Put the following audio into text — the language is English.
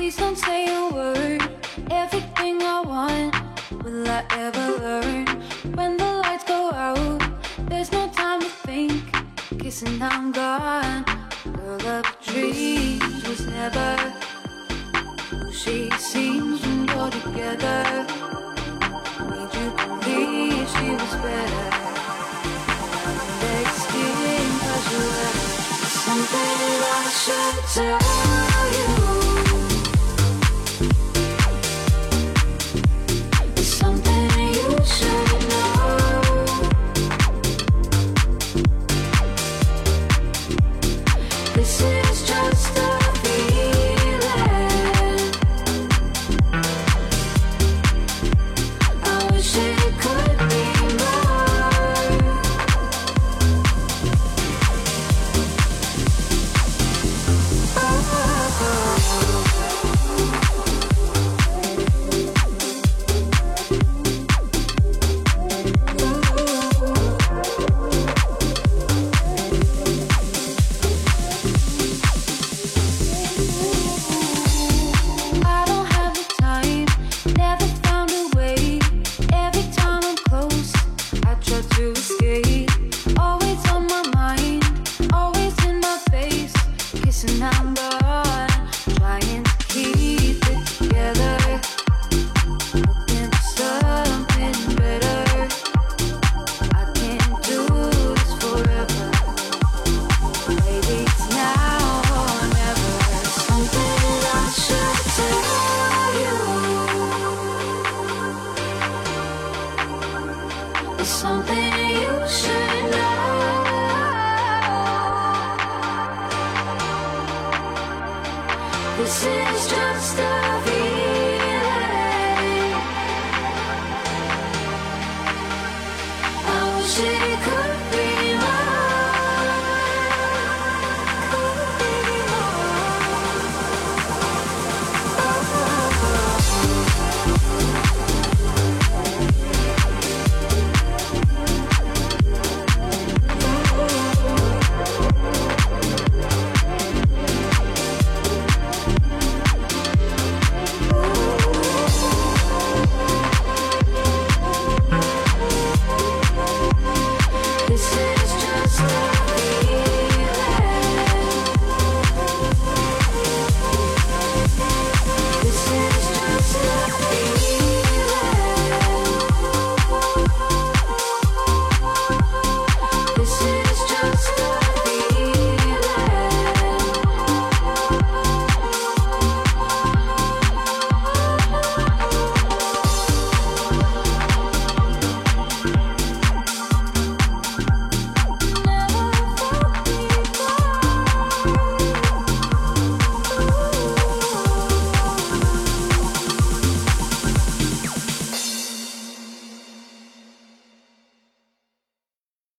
Please don't say a word. Everything I want, will I ever learn? When the lights go out, there's no time to think. Kissing, I'm gone. Girl of dreams was never who she seems when you're together. Made you believe she was better. Next skin, cause you something I should tell Kissing, I'm she could